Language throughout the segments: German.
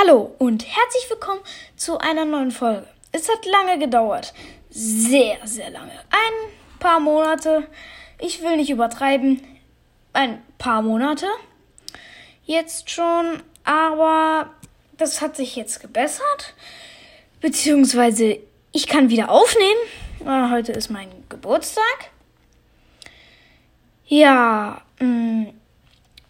Hallo und herzlich willkommen zu einer neuen Folge. Es hat lange gedauert. Sehr, sehr lange. Ein paar Monate. Ich will nicht übertreiben. Ein paar Monate. Jetzt schon. Aber das hat sich jetzt gebessert. Beziehungsweise ich kann wieder aufnehmen. Ah, heute ist mein Geburtstag. Ja, mh, mm,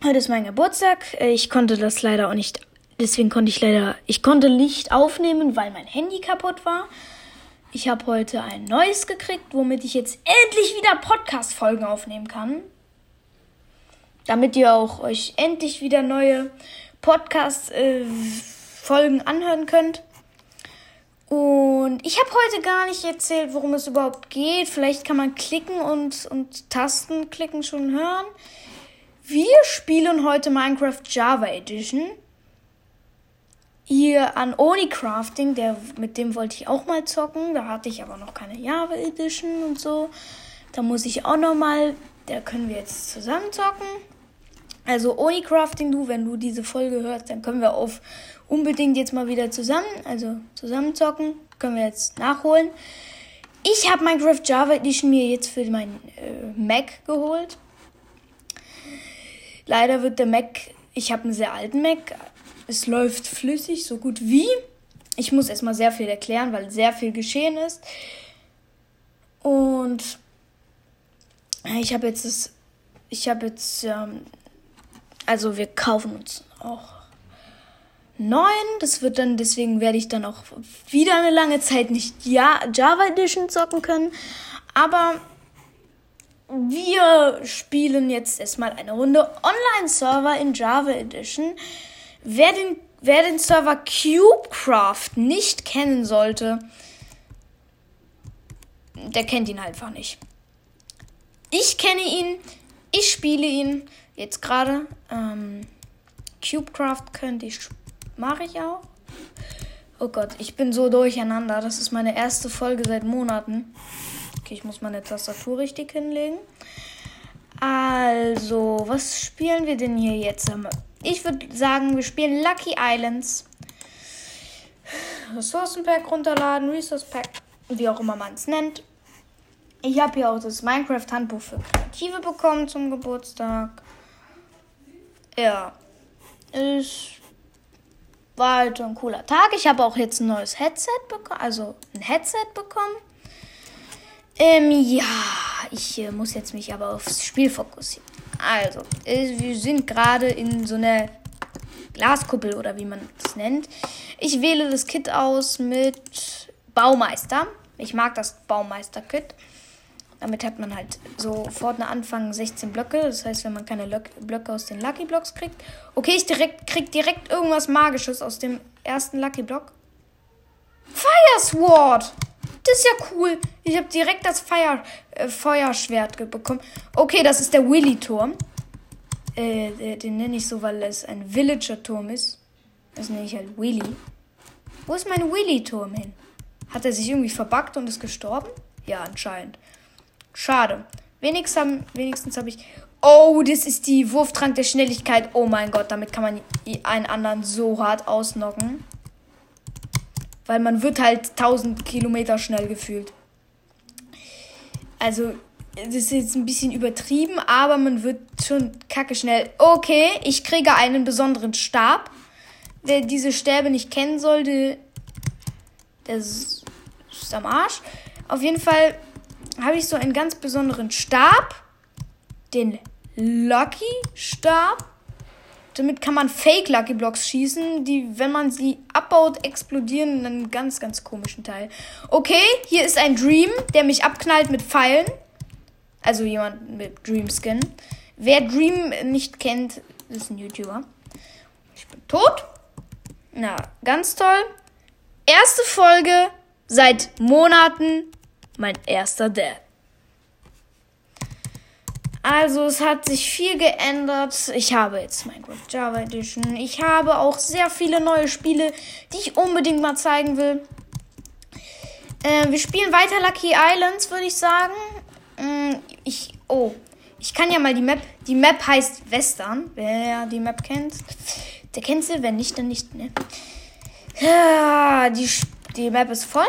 heute ist mein Geburtstag. Ich konnte das leider auch nicht Deswegen konnte ich leider, ich konnte nicht aufnehmen, weil mein Handy kaputt war. Ich habe heute ein neues gekriegt, womit ich jetzt endlich wieder Podcast-Folgen aufnehmen kann. Damit ihr auch euch endlich wieder neue Podcast-Folgen anhören könnt. Und ich habe heute gar nicht erzählt, worum es überhaupt geht. Vielleicht kann man klicken und, und Tasten klicken schon hören. Wir spielen heute Minecraft Java Edition hier an Oni Crafting, der, mit dem wollte ich auch mal zocken. Da hatte ich aber noch keine Java Edition und so. Da muss ich auch noch mal, da können wir jetzt zusammen zocken. Also Oni Crafting, du, wenn du diese Folge hörst, dann können wir auf unbedingt jetzt mal wieder zusammen, also zusammen zocken. Können wir jetzt nachholen. Ich habe Minecraft Java Edition mir jetzt für meinen äh, Mac geholt. Leider wird der Mac, ich habe einen sehr alten Mac, es läuft flüssig, so gut wie. Ich muss erstmal sehr viel erklären, weil sehr viel geschehen ist. Und ich habe jetzt das. Ich habe jetzt. Ähm, also wir kaufen uns auch neun. Das wird dann, deswegen werde ich dann auch wieder eine lange Zeit nicht ja, Java Edition zocken können. Aber wir spielen jetzt erstmal eine Runde Online-Server in Java Edition. Wer den, wer den Server CubeCraft nicht kennen sollte, der kennt ihn einfach nicht. Ich kenne ihn, ich spiele ihn jetzt gerade. Ähm, CubeCraft könnte ich, mache ich auch. Oh Gott, ich bin so durcheinander. Das ist meine erste Folge seit Monaten. Okay, ich muss meine Tastatur richtig hinlegen. Also, was spielen wir denn hier jetzt? Ich würde sagen, wir spielen Lucky Islands. Ressourcenpack runterladen, Resource Pack, wie auch immer man es nennt. Ich habe hier auch das Minecraft-Handbuch für Kreative bekommen zum Geburtstag. Ja, es war halt ein cooler Tag. Ich habe auch jetzt ein neues Headset bekommen, also ein Headset bekommen. Ähm, ja, ich äh, muss jetzt mich aber aufs Spiel fokussieren. Also, wir sind gerade in so einer Glaskuppel oder wie man es nennt. Ich wähle das Kit aus mit Baumeister. Ich mag das Baumeister-Kit. Damit hat man halt sofort eine Anfang 16 Blöcke. Das heißt, wenn man keine Lök Blöcke aus den Lucky Blocks kriegt. Okay, ich direkt, krieg direkt irgendwas Magisches aus dem ersten Lucky Block. Fire Sword! Das ist ja cool. Ich habe direkt das Feuer, äh, Feuerschwert bekommen. Okay, das ist der Willy-Turm. Äh, den nenne ich so, weil es ein Villager-Turm ist. Das nenne ich halt Willy. Wo ist mein Willy-Turm hin? Hat er sich irgendwie verbuggt und ist gestorben? Ja, anscheinend. Schade. Wenigstens habe wenigstens hab ich. Oh, das ist die Wurftrank der Schnelligkeit. Oh mein Gott, damit kann man einen anderen so hart ausnocken. Weil man wird halt 1000 Kilometer schnell gefühlt. Also, das ist jetzt ein bisschen übertrieben, aber man wird schon kacke schnell. Okay, ich kriege einen besonderen Stab. Wer diese Stäbe nicht kennen sollte, der ist am Arsch. Auf jeden Fall habe ich so einen ganz besonderen Stab. Den Lucky Stab. Damit kann man Fake Lucky Blocks schießen, die, wenn man sie abbaut, explodieren in einem ganz, ganz komischen Teil. Okay, hier ist ein Dream, der mich abknallt mit Pfeilen. Also jemand mit Dream Skin. Wer Dream nicht kennt, ist ein YouTuber. Ich bin tot. Na, ganz toll. Erste Folge seit Monaten. Mein erster Dad. Also es hat sich viel geändert. Ich habe jetzt Minecraft Java Edition. Ich habe auch sehr viele neue Spiele, die ich unbedingt mal zeigen will. Äh, wir spielen weiter Lucky Islands, würde ich sagen. Äh, ich, oh, ich kann ja mal die Map. Die Map heißt Western, wer die Map kennt. Der kennt sie, wenn nicht, dann nicht, ne? Ja, die, die Map ist voll.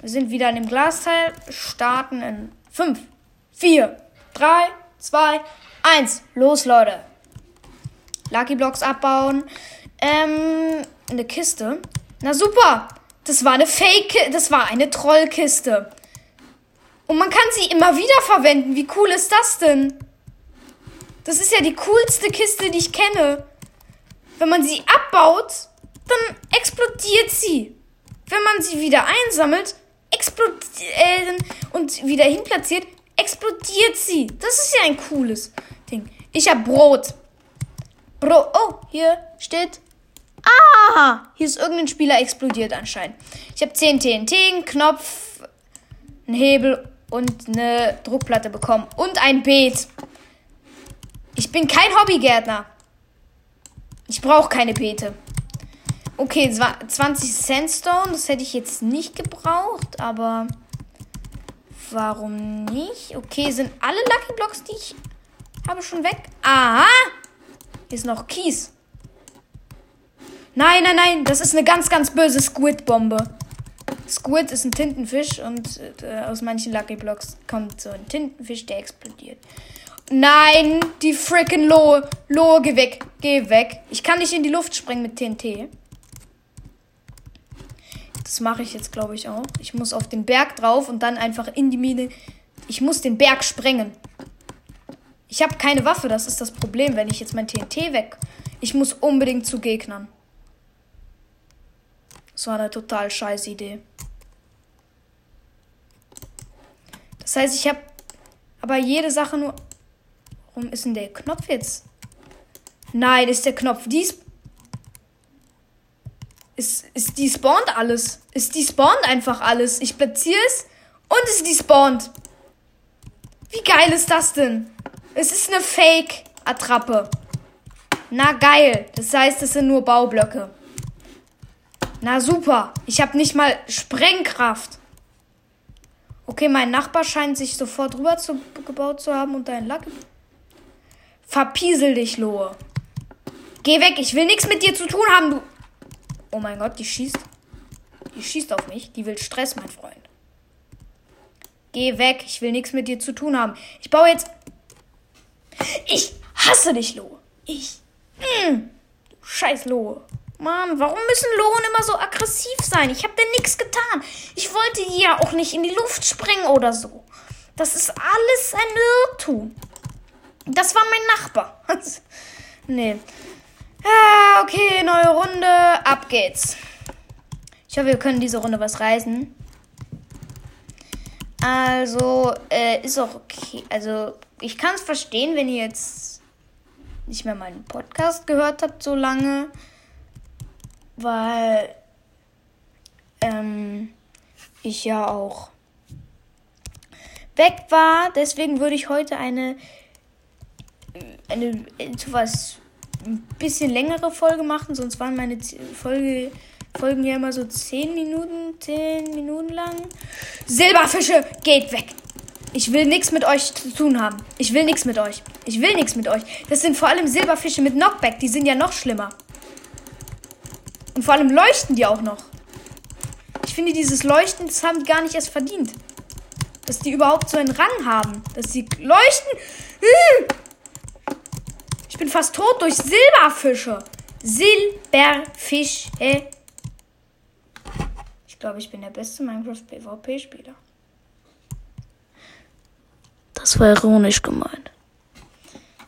Wir sind wieder in dem Glasteil. Starten in 5, 4, 3, 2, 1. Los, Leute. Lucky Blocks abbauen. Ähm, eine Kiste. Na super. Das war eine Fake, das war eine Trollkiste. Und man kann sie immer wieder verwenden. Wie cool ist das denn? Das ist ja die coolste Kiste, die ich kenne. Wenn man sie abbaut, dann explodiert sie. Wenn man sie wieder einsammelt explodiert äh, und wieder hinplatziert, explodiert sie. Das ist ja ein cooles Ding. Ich habe Brot. Brot. Oh, hier steht. Ah, hier ist irgendein Spieler explodiert anscheinend. Ich habe 10 TNT, einen Knopf, einen Hebel und eine Druckplatte bekommen. Und ein Beet. Ich bin kein Hobbygärtner. Ich brauche keine Beete. Okay, 20 Sandstone, das hätte ich jetzt nicht gebraucht, aber warum nicht? Okay, sind alle Lucky Blocks, die ich habe, schon weg? Aha! Hier ist noch Kies. Nein, nein, nein, das ist eine ganz, ganz böse Squid-Bombe. Squid ist ein Tintenfisch und äh, aus manchen Lucky Blocks kommt so ein Tintenfisch, der explodiert. Nein, die freaking Lohe. Lohe, geh weg. Geh weg. Ich kann nicht in die Luft springen mit TNT. Das mache ich jetzt, glaube ich, auch. Ich muss auf den Berg drauf und dann einfach in die Mine. Ich muss den Berg sprengen. Ich habe keine Waffe, das ist das Problem, wenn ich jetzt mein TNT weg. Ich muss unbedingt zu Gegnern. Das war eine total scheiß Idee. Das heißt, ich habe aber jede Sache nur. Warum ist denn der Knopf jetzt? Nein, ist der Knopf dies ist, ist despawnt alles. Ist despawnt einfach alles. Ich platziere es und es despawnt. Wie geil ist das denn? Es ist eine Fake-Attrappe. Na geil. Das heißt, es sind nur Baublöcke. Na super. Ich habe nicht mal Sprengkraft. Okay, mein Nachbar scheint sich sofort rüber zu, gebaut zu haben und dein Lack. Verpiesel dich, Lohe. Geh weg, ich will nichts mit dir zu tun haben, du. Oh mein Gott, die schießt. Die schießt auf mich. Die will Stress, mein Freund. Geh weg. Ich will nichts mit dir zu tun haben. Ich baue jetzt. Ich hasse dich, Lohe. Ich. Mm, scheiß Lohe. Mann, warum müssen Lohen immer so aggressiv sein? Ich habe dir nichts getan. Ich wollte die ja auch nicht in die Luft springen oder so. Das ist alles ein Irrtum. Das war mein Nachbar. nee. Ah, okay, neue Runde. Ab geht's. Ich hoffe, wir können diese Runde was reißen. Also, äh, ist auch okay. Also, ich kann es verstehen, wenn ihr jetzt nicht mehr meinen Podcast gehört habt so lange. Weil ähm, ich ja auch weg war. Deswegen würde ich heute eine, eine etwas ein bisschen längere Folge machen, sonst waren meine Folge, Folgen ja immer so 10 Minuten, 10 Minuten lang. Silberfische, geht weg! Ich will nichts mit euch zu tun haben. Ich will nichts mit euch. Ich will nichts mit euch. Das sind vor allem Silberfische mit Knockback, die sind ja noch schlimmer. Und vor allem leuchten die auch noch. Ich finde, dieses Leuchten, das haben die gar nicht erst verdient. Dass die überhaupt so einen Rang haben. Dass sie leuchten. Bin fast tot durch Silberfische. Silberfische. Ich glaube, ich bin der beste Minecraft PvP-Spieler. Das war ironisch gemeint.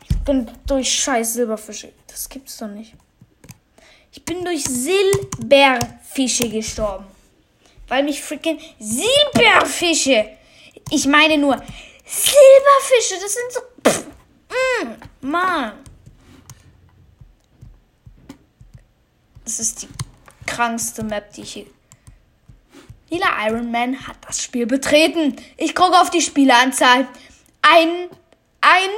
Ich bin durch scheiß Silberfische. Das gibt's doch nicht. Ich bin durch Silberfische gestorben. Weil mich freaking Silberfische. Ich meine nur Silberfische. Das sind so. Pff, mm, Mann. Das ist die krankste Map, die ich hier. Lila Iron Man hat das Spiel betreten. Ich gucke auf die Spieleranzahl. Ein, ein,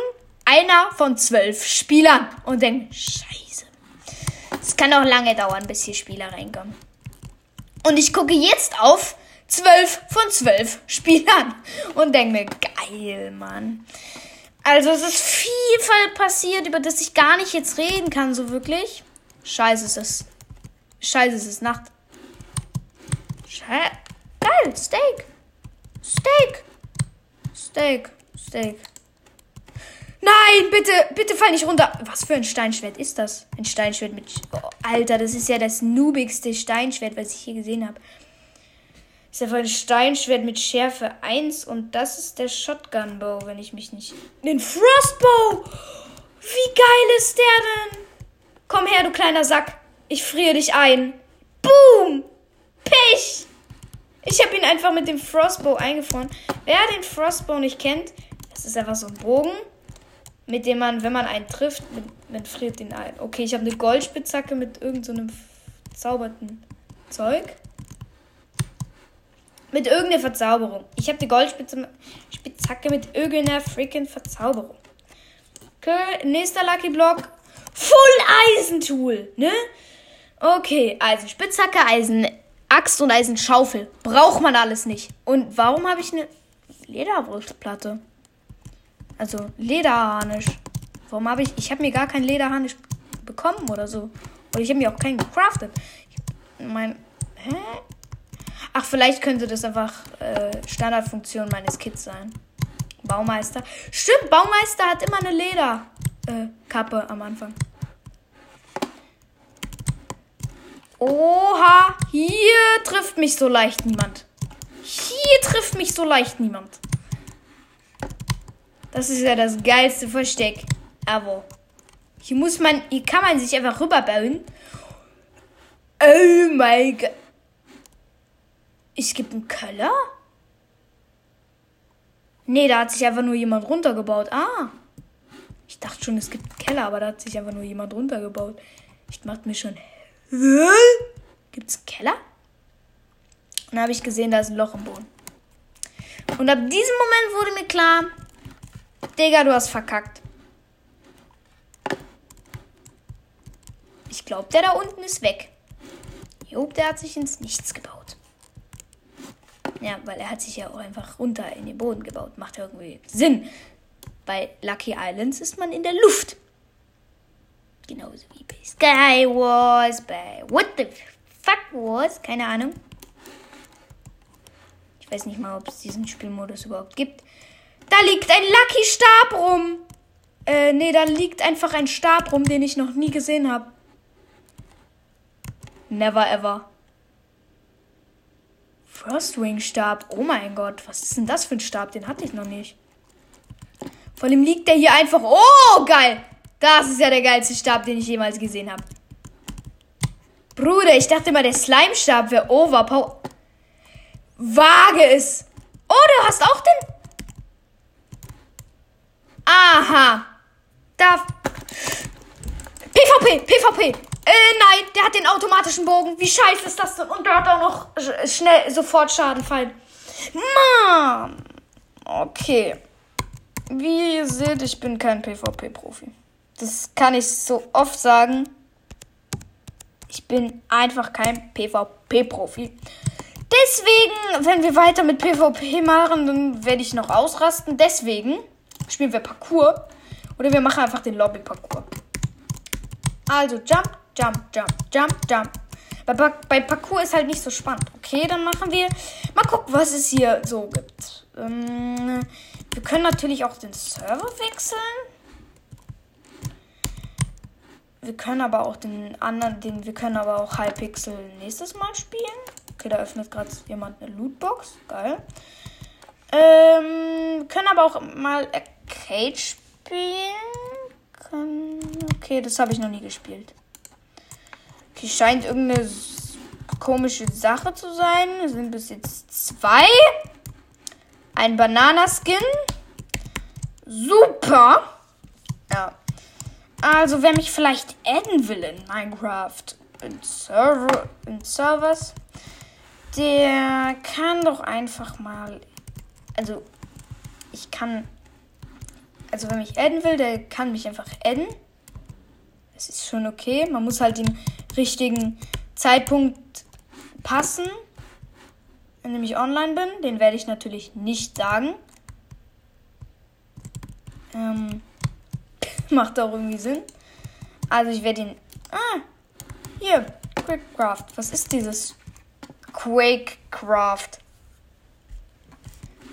einer von zwölf Spielern. Und denke, scheiße. Es kann auch lange dauern, bis hier Spieler reinkommen. Und ich gucke jetzt auf zwölf von zwölf Spielern. Und denke mir, geil, Mann. Also es ist viel passiert, über das ich gar nicht jetzt reden kann, so wirklich. Scheiße, es ist. Scheiße, es ist Nacht. Scheiße. Geil, Steak. Steak. Steak. Steak. Nein, bitte, bitte fall nicht runter. Was für ein Steinschwert ist das? Ein Steinschwert mit. Oh, Alter, das ist ja das noobigste Steinschwert, was ich hier gesehen habe. Ist einfach ein Steinschwert mit Schärfe 1 und das ist der Shotgun Bow, wenn ich mich nicht. Den Frostbow! Wie geil ist der denn? Komm her, du kleiner Sack. Ich friere dich ein. Boom! Pech! Ich habe ihn einfach mit dem Frostbow eingefroren. Wer den Frostbow nicht kennt, das ist einfach so ein Bogen mit dem man, wenn man einen trifft, man friert ihn ein. Okay, ich habe eine Goldspitzhacke mit irgendeinem so zauberten Zeug. Mit irgendeiner Verzauberung. Ich habe die Goldspitzhacke mit irgendeiner freaking Verzauberung. Okay, nächster Lucky Block. Full Eisentool, ne? Okay, also Spitzhacke, Eisen, Axt und Eisenschaufel. Braucht man alles nicht. Und warum habe ich eine Lederwurstplatte? Also Lederharnisch. Warum habe ich. Ich habe mir gar keinen Lederharnisch bekommen oder so. Oder ich habe mir auch keinen gecraftet. Ich mein. Hä? Ach, vielleicht könnte das einfach äh, Standardfunktion meines Kits sein. Baumeister. Stimmt, Baumeister hat immer eine Lederkappe äh, am Anfang. Oha, hier trifft mich so leicht niemand. Hier trifft mich so leicht niemand. Das ist ja das geilste Versteck. Aber hier muss man, hier kann man sich einfach rüberbauen. Oh mein Gott. Es gibt einen Keller? Nee, da hat sich einfach nur jemand runtergebaut. Ah. Ich dachte schon, es gibt einen Keller, aber da hat sich einfach nur jemand runtergebaut. Ich macht mir schon. Gibt es Keller? Und dann habe ich gesehen, da ist ein Loch im Boden. Und ab diesem Moment wurde mir klar, Digga, du hast verkackt. Ich glaube, der da unten ist weg. Job, der hat sich ins Nichts gebaut. Ja, weil er hat sich ja auch einfach runter in den Boden gebaut. Macht irgendwie Sinn. Bei Lucky Islands ist man in der Luft. Genauso wie bei Sky Wars, bei What the Fuck Wars, keine Ahnung. Ich weiß nicht mal, ob es diesen Spielmodus überhaupt gibt. Da liegt ein Lucky Stab rum. Äh, nee, da liegt einfach ein Stab rum, den ich noch nie gesehen habe. Never ever. Frostwing Stab. Oh mein Gott, was ist denn das für ein Stab? Den hatte ich noch nicht. Vor allem liegt der hier einfach. Oh, geil. Das ist ja der geilste Stab, den ich jemals gesehen habe. Bruder, ich dachte mal, der Slime-Stab wäre overpower. Wage es. Oh, du hast auch den Aha. Da. PvP, PvP. Äh, nein, der hat den automatischen Bogen. Wie scheiße ist das denn? Und der hat auch noch schnell sofort Schaden fallen. Mann. Okay. Wie ihr seht, ich bin kein PvP-Profi. Das kann ich so oft sagen. Ich bin einfach kein PvP-Profi. Deswegen, wenn wir weiter mit PvP machen, dann werde ich noch ausrasten. Deswegen spielen wir Parcours. Oder wir machen einfach den Lobby-Parcours. Also Jump, Jump, Jump, Jump, Jump. Bei, bei Parcours ist halt nicht so spannend. Okay, dann machen wir. Mal gucken, was es hier so gibt. Ähm, wir können natürlich auch den Server wechseln. Wir können aber auch den anderen, den, wir können aber auch Hypixel nächstes Mal spielen. Okay, da öffnet gerade jemand eine Lootbox. Geil. Ähm, können aber auch mal Arcade spielen. Okay, das habe ich noch nie gespielt. Okay, scheint irgendeine komische Sache zu sein. Es sind bis jetzt zwei. Ein Bananaskin. Super. Ja. Also, wer mich vielleicht adden will in Minecraft, in, Server, in Servers, der kann doch einfach mal. Also, ich kann also wenn mich adden will, der kann mich einfach adden. Das ist schon okay. Man muss halt den richtigen Zeitpunkt passen, wenn ich online bin. Den werde ich natürlich nicht sagen. Ähm, macht auch irgendwie Sinn. Also ich werde ihn. Ah, Hier, Quakecraft. Was ist dieses? Quakecraft.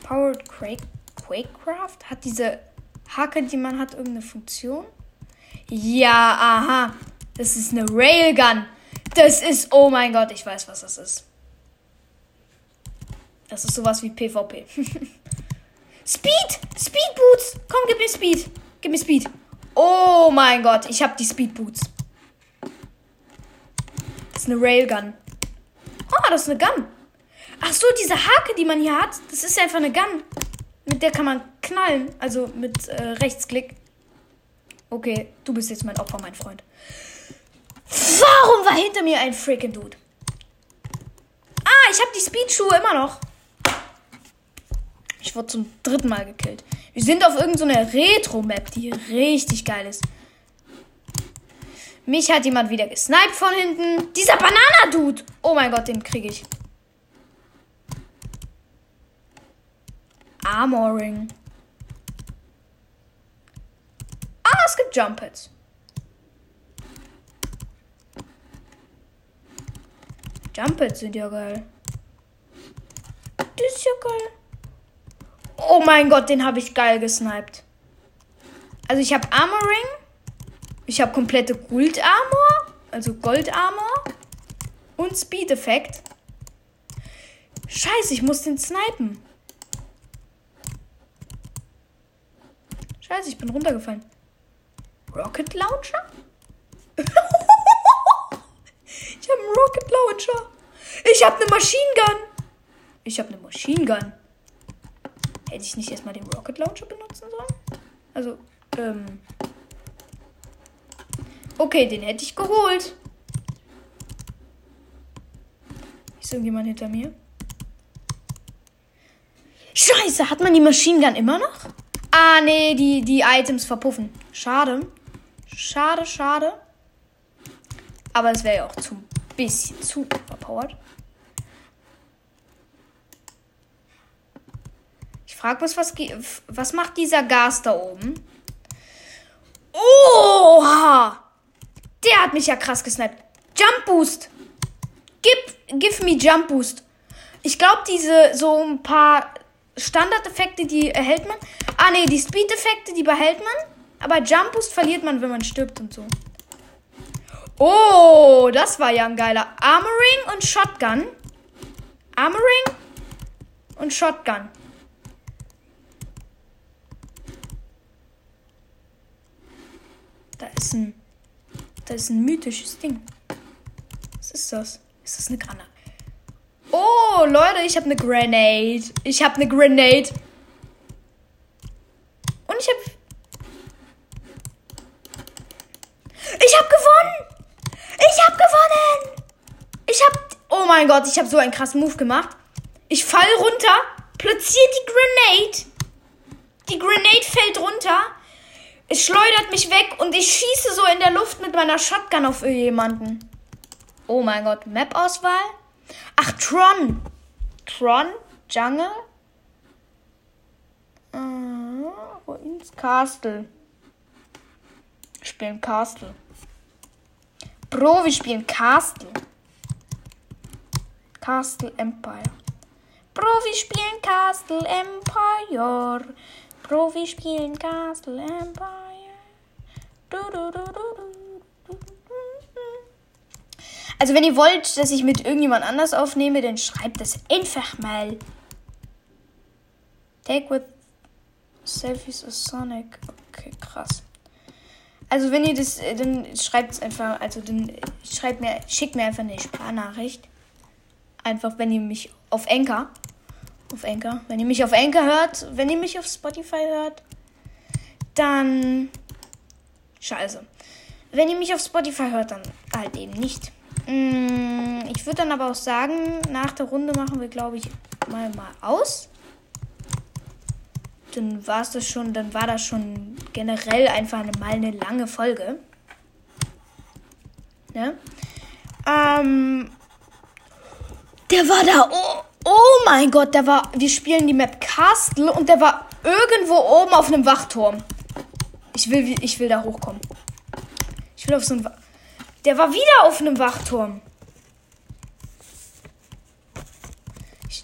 Powered Quake, Quakecraft? Hat diese Hacke, die man hat, irgendeine Funktion? Ja, aha. Das ist eine Railgun. Das ist, oh mein Gott, ich weiß, was das ist. Das ist sowas wie PvP. Speed! Speed Boots! Komm, gib mir Speed. Gib mir Speed. Oh mein Gott, ich habe die Speed Boots. Das ist eine Railgun. Oh, das ist eine Gun. Ach so, diese Hake, die man hier hat, das ist einfach eine Gun. Mit der kann man knallen. Also mit äh, Rechtsklick. Okay, du bist jetzt mein Opfer, mein Freund. Warum war hinter mir ein freaking Dude? Ah, ich habe die Speedschuhe immer noch. Ich wurde zum dritten Mal gekillt. Wir sind auf irgendeiner so Retro-Map, die richtig geil ist. Mich hat jemand wieder gesniped von hinten. Dieser Banana-Dude. Oh mein Gott, den kriege ich. Armoring. Ah, es gibt Jump Pads. Jump Pads sind ja geil. Das ist ja geil. Oh mein Gott, den habe ich geil gesniped. Also ich habe Armoring. Ich habe komplette Gold Armor. Also Gold Armor. Und Speed Effekt. Scheiße, ich muss den snipen. Scheiße, ich bin runtergefallen. Rocket Launcher? ich habe einen Rocket Launcher. Ich habe eine Machine Gun. Ich habe eine Machine Gun. Hätte ich nicht erstmal den Rocket Launcher benutzen sollen? Also, ähm. Okay, den hätte ich geholt. Ist irgendjemand hinter mir? Scheiße, hat man die Machine Gun immer noch? Ah, nee, die, die Items verpuffen. Schade. Schade, schade. Aber es wäre ja auch zu bisschen zu überpowered. Frag mich, was, was macht dieser Gas da oben? Oha! Der hat mich ja krass gesniped. Jump Boost! Gib, give me Jump Boost. Ich glaube, diese so ein paar Standardeffekte, die erhält man. Ah, nee, die Speed-Effekte, die behält man. Aber Jump Boost verliert man, wenn man stirbt und so. Oh, das war ja ein geiler. Armoring und Shotgun. Armoring und Shotgun. Da ist ein. Da ist ein mythisches Ding. Was ist das? Ist das eine Granate? Oh, Leute, ich habe eine Grenade. Ich habe eine Grenade. Und ich habe. Ich habe gewonnen! Ich habe gewonnen! Ich habe. Oh mein Gott, ich habe so einen krassen Move gemacht. Ich fall runter, platziere die Grenade. Die Grenade fällt runter. Es schleudert mich weg und ich schieße so in der Luft mit meiner Shotgun auf jemanden. Oh mein Gott, Map-Auswahl? Ach, Tron. Tron? Jungle? Uh, wo ins Castle? Wir spielen Castle. Bro, wir spielen Castle. Castle Empire. Bro, wir spielen Castle Empire. Profi spielen Castle Empire. Also wenn ihr wollt, dass ich mit irgendjemand anders aufnehme, dann schreibt das einfach mal. Take with Selfies of Sonic. Okay, krass. Also wenn ihr das, äh, dann schreibt es einfach, also dann schreibt mir, schickt mir einfach eine Sprachnachricht. Einfach, wenn ihr mich auf Enker auf Anchor. Wenn ihr mich auf Anchor hört, wenn ihr mich auf Spotify hört, dann scheiße. Wenn ihr mich auf Spotify hört, dann halt eben nicht. Mm, ich würde dann aber auch sagen, nach der Runde machen wir, glaube ich, mal mal aus. Dann war das schon, dann war das schon generell einfach mal eine lange Folge. Ne? Ähm, der war da. Oh, Oh mein Gott, der war. Wir spielen die Map Castle und der war irgendwo oben auf einem Wachturm. Ich will, ich will da hochkommen. Ich will auf so ein. Der war wieder auf einem Wachturm.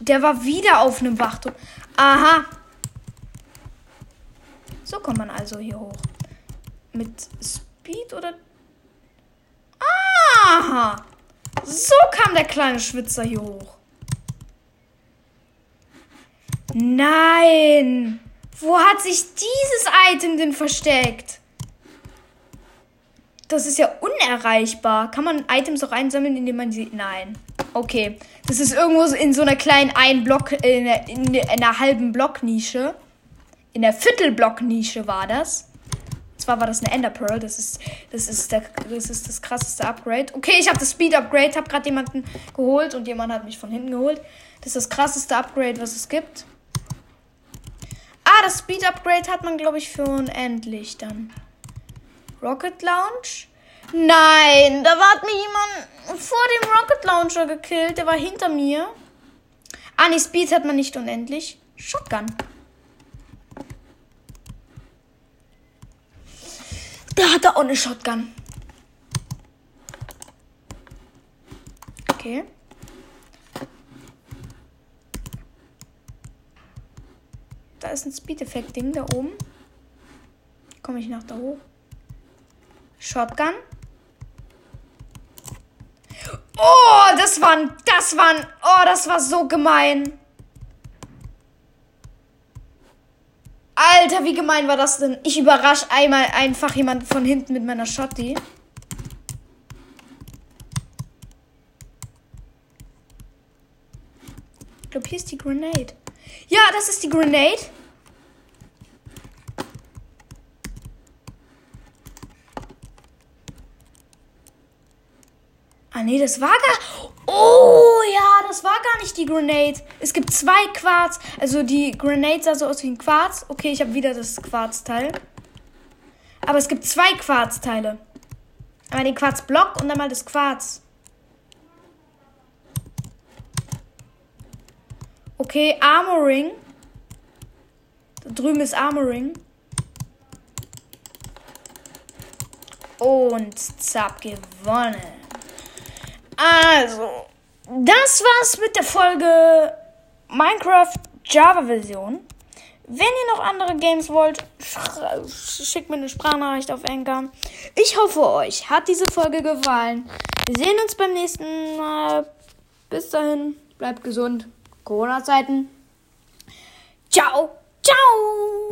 Der war wieder auf einem Wachturm. Aha. So kommt man also hier hoch. Mit Speed oder... Aha. So kam der kleine Schwitzer hier hoch. Nein. Wo hat sich dieses Item denn versteckt? Das ist ja unerreichbar. Kann man Items auch einsammeln, indem man sie. Nein. Okay. Das ist irgendwo in so einer kleinen ein Block, in, der, in, der, in einer halben Blocknische. In der Viertelblocknische war das. Und zwar war das eine Ender Pearl. Das ist, das ist, der, das, ist das krasseste Upgrade. Okay, ich habe das Speed Upgrade. Habe gerade jemanden geholt und jemand hat mich von hinten geholt. Das ist das krasseste Upgrade, was es gibt. Ah, das Speed Upgrade hat man, glaube ich, für unendlich dann. Rocket Launch? Nein, da hat mir jemand vor dem Rocket Launcher gekillt. Der war hinter mir. Ah, nee, Speed hat man nicht unendlich. Shotgun. Der hatte auch eine Shotgun. Okay. Da ist ein Speed-Effekt-Ding da oben. Komme ich nach da hoch? Shotgun. Oh, das waren, das waren, oh, das war so gemein. Alter, wie gemein war das denn? Ich überrasche einmal einfach jemand von hinten mit meiner Shotty. Ich glaube, hier ist die Grenade. Ja, das ist die Grenade. Ah, nee, das war gar. Oh, ja, das war gar nicht die Grenade. Es gibt zwei Quarz. Also die Grenade sah so aus wie ein Quarz. Okay, ich habe wieder das Quarzteil. Aber es gibt zwei Quarzteile. Einmal den Quarzblock und einmal das Quarz. Okay, Armoring. Da drüben ist Armoring. Und zapp, gewonnen. Also, das war's mit der Folge Minecraft Java Version. Wenn ihr noch andere Games wollt, schickt mir eine Sprachnachricht auf Anchor. Ich hoffe, euch hat diese Folge gefallen. Wir sehen uns beim nächsten Mal. Bis dahin, bleibt gesund. Corona-Zeiten. Ciao, ciao.